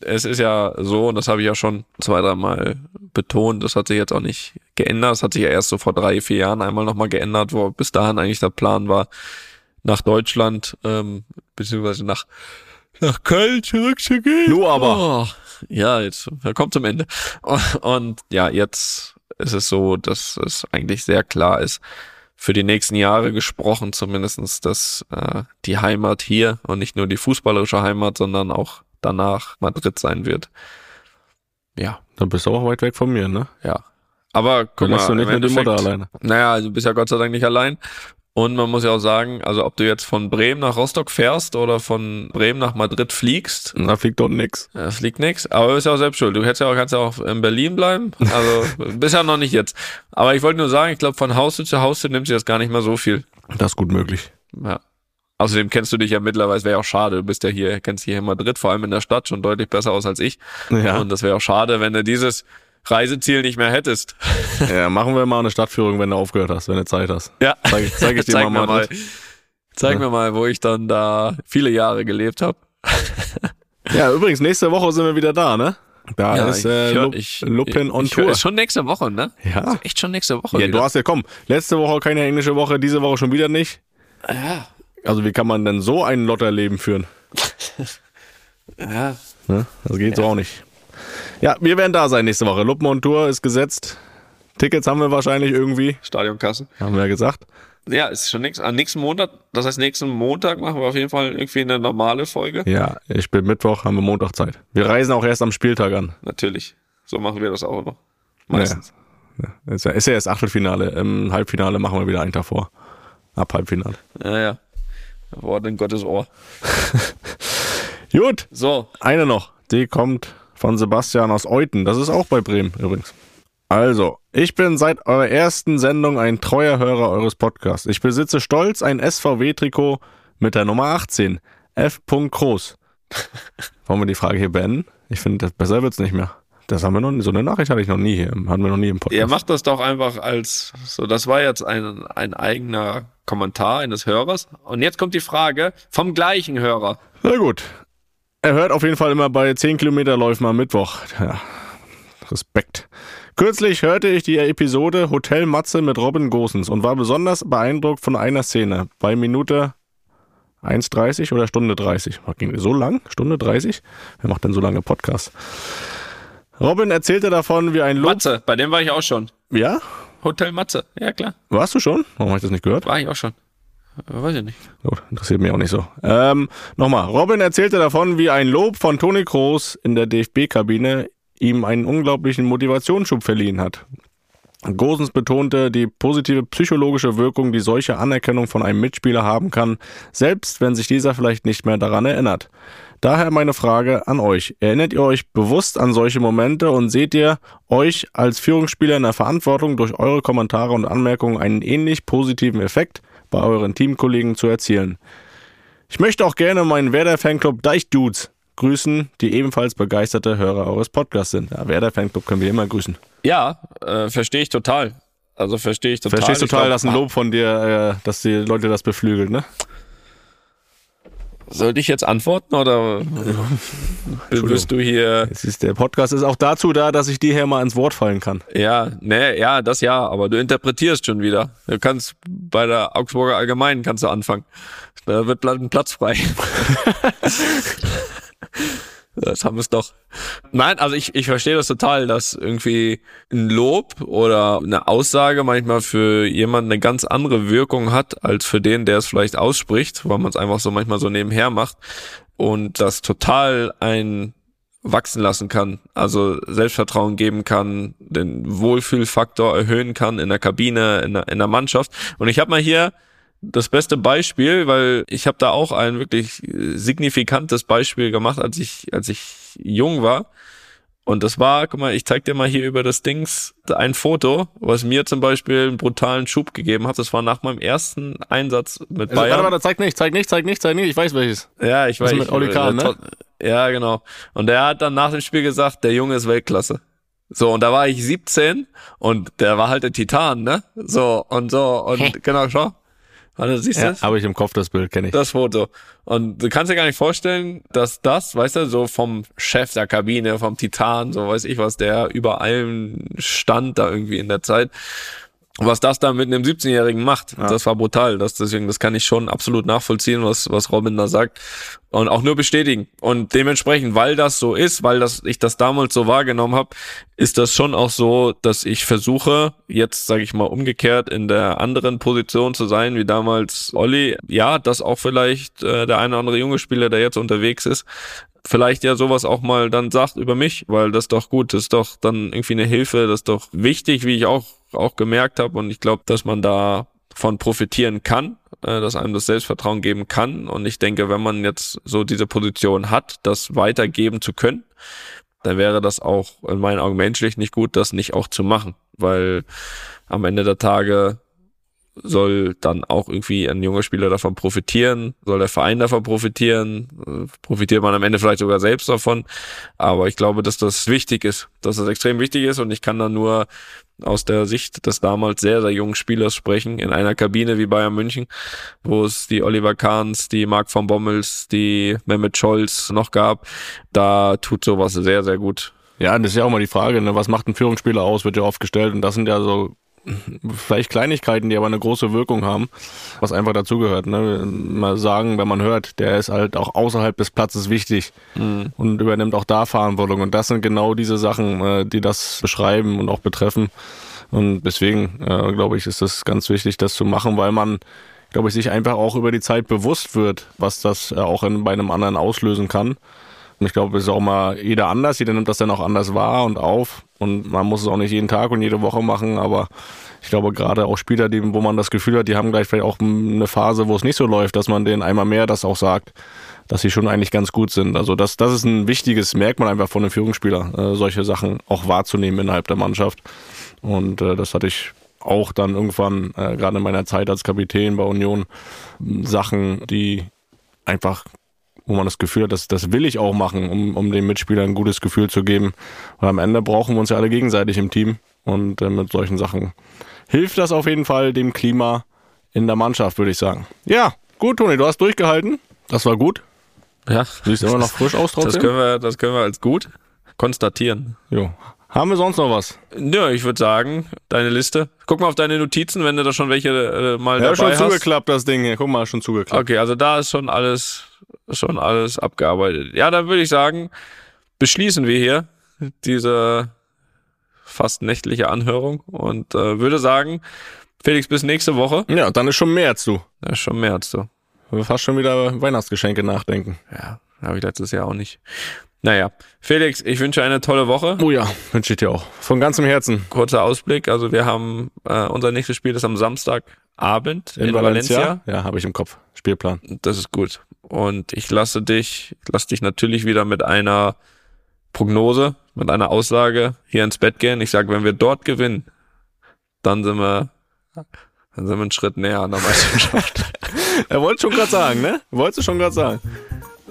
es ist ja so, und das habe ich ja schon zwei, dreimal betont, das hat sich jetzt auch nicht geändert. Das hat sich ja erst so vor drei, vier Jahren einmal nochmal geändert, wo bis dahin eigentlich der Plan war, nach Deutschland, ähm, beziehungsweise nach, nach Köln zurückzugehen. Nur aber. Oh, ja, jetzt er kommt zum Ende. Und, und ja, jetzt ist es so, dass es eigentlich sehr klar ist, für die nächsten Jahre gesprochen, zumindestens, dass äh, die Heimat hier und nicht nur die fußballerische Heimat, sondern auch danach Madrid sein wird. Ja, Dann bist du auch weit weg von mir, ne? ja. Aber guck mal, du nicht mit der Mutter alleine. naja, du bist ja Gott sei Dank nicht allein. Und man muss ja auch sagen, also ob du jetzt von Bremen nach Rostock fährst oder von Bremen nach Madrid fliegst, Da fliegt dort nix. äh, fliegt nix. Aber du bist ja auch selbst schuld. Du hättest ja auch, kannst ja auch in Berlin bleiben. Also bist ja noch nicht jetzt. Aber ich wollte nur sagen, ich glaube, von Haustür zu Haustür nimmt sich das gar nicht mal so viel. Das ist gut möglich. Ja. Außerdem kennst du dich ja mittlerweile, wäre ja auch schade, du bist ja hier, kennst dich hier in Madrid, vor allem in der Stadt, schon deutlich besser aus als ich. Ja. Und das wäre auch schade, wenn du dieses Reiseziel nicht mehr hättest. ja, machen wir mal eine Stadtführung, wenn du aufgehört hast, wenn du Zeit hast. Ja. Zeig, ich- zeig ich dir Zeig mal mal. Zeig Ja. mir mal, wo ich dann da viele Jahre gelebt habe. Ja, übrigens, nächste Woche sind wir wieder da, ne? Da ist äh, Lup, Lupin on ich hör- Tour. Ist schon nächste Woche, ne? Ja. Echt schon nächste Woche. Ja, wieder. du hast ja, komm, letzte Woche keine englische Woche, diese Woche schon wieder nicht. ja. Also wie kann man denn so ein Lotterleben führen? ja. Ne? Das geht so auch nicht. Ja, wir werden da sein nächste Woche. Luppen on Tour ist gesetzt. Tickets haben wir wahrscheinlich irgendwie, Stadionkassen. haben wir ja gesagt. Ja, ist schon nix. Am nächsten Montag, das heißt nächsten Montag machen wir auf jeden Fall irgendwie eine normale Folge. Ja, ich bin Mittwoch, haben wir Montag Zeit. Wir reisen auch erst am Spieltag an. Natürlich. So machen wir das auch noch. Meistens. Ja. Ist ja, ist ja erst Achtelfinale. Im Halbfinale machen wir wieder einen Tag vor. Ab Halbfinale. Ja, ja. Wort in Gottes Ohr. Gut, So, eine noch. Die kommt von Sebastian aus Euten. Das ist auch bei Bremen übrigens. Also, ich bin seit eurer ersten Sendung ein treuer Hörer eures Podcasts. Ich besitze stolz ein SVW-Trikot mit der Nummer 18. F. Groß. Wollen wir die Frage hier beenden? Ich finde, das besser wird's nicht mehr. Das haben wir noch, so eine Nachricht hatte ich noch nie hier, hatten wir noch nie im Podcast. ihr macht das doch einfach als, so, das war jetzt ein, ein eigener Kommentar eines Hörers. Und jetzt kommt die Frage vom gleichen Hörer. Na gut. Er hört auf jeden Fall immer bei 10 Kilometer Läufen am Mittwoch. Ja, Respekt. Kürzlich hörte ich die Episode Hotel Matze mit Robin Gosens und war besonders beeindruckt von einer Szene. Bei Minute 1,30 oder Stunde 30. Was ging so lang? Stunde 30? Wer macht denn so lange Podcasts? Robin erzählte davon, wie ein Lob... Matze, bei dem war ich auch schon. Ja? Hotel Matze, ja klar, Warst du schon? Warum habe ich das nicht gehört? war ich auch schon. Äh, Weiß ich nicht. Gut, interessiert mich auch nicht so. Ähm, nochmal. Robin erzählte davon, wie ein Lob von Toni Kroos in der DFB-Kabine ihm einen unglaublichen Motivationsschub verliehen hat. Gosens betonte die positive psychologische Wirkung, die solche Anerkennung von einem Mitspieler haben kann, selbst wenn sich dieser vielleicht nicht mehr daran erinnert. Daher meine Frage an euch. Erinnert ihr euch bewusst an solche Momente und seht ihr euch als Führungsspieler in der Verantwortung, durch eure Kommentare und Anmerkungen einen ähnlich positiven Effekt bei euren Teamkollegen zu erzielen? Ich möchte auch gerne meinen Werder-Fanclub Deichdudes grüßen, die ebenfalls begeisterte Hörer eures Podcasts sind. Ja, Werder-Fanclub können wir immer grüßen. Ja, äh, verstehe ich total. Also verstehe ich total. Verstehst Ich total, glaub, dass ein Lob von dir, äh, dass die Leute das beflügelt, ne? Sollte ich jetzt antworten oder wirst du hier? Es ist, der Podcast ist auch dazu da, dass ich dir hier mal ins Wort fallen kann. Ja, ne, ja, das ja, aber du interpretierst schon wieder. Du kannst bei der Augsburger Allgemeinen kannst du anfangen. Da wird ein Platz frei. das haben wir es doch. Nein, also ich, ich verstehe das total, dass irgendwie ein Lob oder eine Aussage manchmal für jemanden eine ganz andere Wirkung hat, als für den, der es vielleicht ausspricht, weil man es einfach so manchmal so nebenher macht und das total ein wachsen lassen kann, also Selbstvertrauen geben kann, den Wohlfühlfaktor erhöhen kann in der Kabine, in der, in der Mannschaft. Und ich habe mal hier das beste Beispiel, weil ich habe da auch ein wirklich signifikantes Beispiel gemacht, als ich als ich jung war. Und das war, guck mal, ich zeig dir mal hier über das Dings ein Foto, was mir zum Beispiel einen brutalen Schub gegeben hat. Das war nach meinem ersten Einsatz mit Also, Bayern. warte, warte, zeig nicht, zeig nicht, zeig nicht, zeig nicht. Ich weiß welches. Ja, ich Das weiß. mit Oli Kahn, ne? Ja, genau. Und der hat dann nach dem Spiel gesagt, der Junge ist Weltklasse. So, und da war ich 17 und der war halt der Titan, ne? So, und so, und genau, schau. Warte, siehst du Ja, das? habe ich im Kopf das Bild, kenne ich. Das Foto. Und du kannst dir gar nicht vorstellen, dass das, weißt du, so vom Chef der Kabine, vom Titan, so weiß ich was, der über allem stand da irgendwie in der Zeit, was das da mit einem 17-Jährigen macht, das war brutal. Das, deswegen, das kann ich schon absolut nachvollziehen, was, was Robin da sagt. Und auch nur bestätigen. Und dementsprechend, weil das so ist, weil das, ich das damals so wahrgenommen habe, ist das schon auch so, dass ich versuche, jetzt sage ich mal umgekehrt in der anderen Position zu sein, wie damals Olli. Ja, dass auch vielleicht äh, der eine oder andere junge Spieler, der jetzt unterwegs ist, vielleicht ja sowas auch mal dann sagt über mich, weil das doch gut, das ist doch dann irgendwie eine Hilfe, das ist doch wichtig, wie ich auch auch gemerkt habe. Und ich glaube, dass man da von profitieren kann, äh, dass einem das Selbstvertrauen geben kann. Und ich denke, wenn man jetzt so diese Position hat, das weitergeben zu können, dann wäre das auch in meinen Augen menschlich nicht gut, das nicht auch zu machen, weil am Ende der Tage soll dann auch irgendwie ein junger Spieler davon profitieren, soll der Verein davon profitieren, äh, profitiert man am Ende vielleicht sogar selbst davon. Aber ich glaube, dass das wichtig ist, dass das extrem wichtig ist und ich kann da nur aus der Sicht des damals sehr, sehr jungen Spielers sprechen, in einer Kabine wie Bayern München, wo es die Oliver Kahns, die Marc von Bommels, die Mehmet Scholz noch gab. Da tut sowas sehr, sehr gut. Ja, das ist ja auch mal die Frage, ne? was macht ein Führungsspieler aus, wird ja oft gestellt. Und das sind ja so vielleicht Kleinigkeiten, die aber eine große Wirkung haben, was einfach dazugehört. Ne? Mal sagen, wenn man hört, der ist halt auch außerhalb des Platzes wichtig und übernimmt auch da Verantwortung. Und das sind genau diese Sachen, äh, die das beschreiben und auch betreffen. Und deswegen, äh, glaube ich, ist das ganz wichtig, das zu machen, weil man, glaube ich, sich einfach auch über die Zeit bewusst wird, was das äh, auch in, bei einem anderen auslösen kann. Und ich glaube, es ist auch mal jeder anders, jeder nimmt das dann auch anders wahr und auf. Und man muss es auch nicht jeden Tag und jede Woche machen, aber ich glaube gerade auch Spieler, die, wo man das Gefühl hat, die haben gleich vielleicht auch eine Phase, wo es nicht so läuft, dass man denen einmal mehr das auch sagt, dass sie schon eigentlich ganz gut sind. Also das, das ist ein wichtiges Merkmal einfach von einem Führungsspieler, äh, solche Sachen auch wahrzunehmen innerhalb der Mannschaft. Und äh, das hatte ich auch dann irgendwann, äh, gerade in meiner Zeit als Kapitän bei Union, Sachen, die einfach wo man das Gefühl hat, dass das will ich auch machen, um, um den Mitspielern ein gutes Gefühl zu geben. Und am Ende brauchen wir uns ja alle gegenseitig im Team. Und äh, mit solchen Sachen hilft das auf jeden Fall dem Klima in der Mannschaft, würde ich sagen. Ja, gut, Toni, du hast durchgehalten. Das war gut. Ja, Du siehst immer noch frisch aus das trotzdem. können wir, das können wir als gut konstatieren. Jo. Haben wir sonst noch was? Ja, ich würde sagen, deine Liste. Guck mal auf deine Notizen, wenn du da schon welche äh, mal Ja, dabei schon hast. zugeklappt, das Ding hier. Guck mal, schon zugeklappt. Okay, also da ist schon alles, schon alles abgearbeitet. Ja, dann würde ich sagen, beschließen wir hier diese fast nächtliche Anhörung und äh, würde sagen, Felix, bis nächste Woche. Ja, dann ist schon März, du. Ja, ist schon mehr als du. Wir fast schon wieder Weihnachtsgeschenke nachdenken. Ja, habe ich letztes Jahr auch nicht. Naja, Felix, ich wünsche eine tolle Woche. Oh ja, wünsche ich dir auch. Von ganzem Herzen. Kurzer Ausblick, also wir haben, äh, unser nächstes Spiel ist am Samstagabend in, Valencia. Ja, habe ich im Kopf. Spielplan. Das ist gut. Und ich lasse dich, lasse dich natürlich wieder mit einer Prognose, mit einer Aussage hier ins Bett gehen. Ich sage, wenn wir dort gewinnen, dann sind wir, dann sind wir einen Schritt näher an der Meisterschaft. Er wollte schon gerade sagen, ne? Wolltest du schon gerade sagen.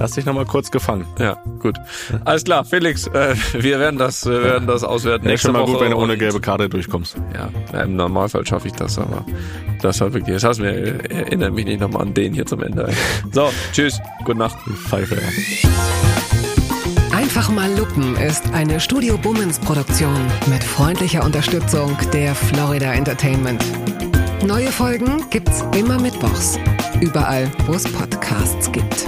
Hast dich nochmal kurz gefangen. ja, gut. Alles klar, Felix, äh, wir werden das, wir werden das auswerten Ja, nächste schon mal Woche. gut, wenn du ohne gelbe Karte durchkommst. Ja, im Normalfall schaffe ich das, aber das war wirklich, das hast mir, erinnert mich nicht nochmal an den hier zum Ende. So, tschüss, gute Nacht. Pfeife, ja. Einfach mal lupen ist eine Studio Bummens Produktion mit freundlicher Unterstützung der Florida Entertainment. Neue Folgen gibt's immer mittwochs. Überall, wo es Podcasts gibt.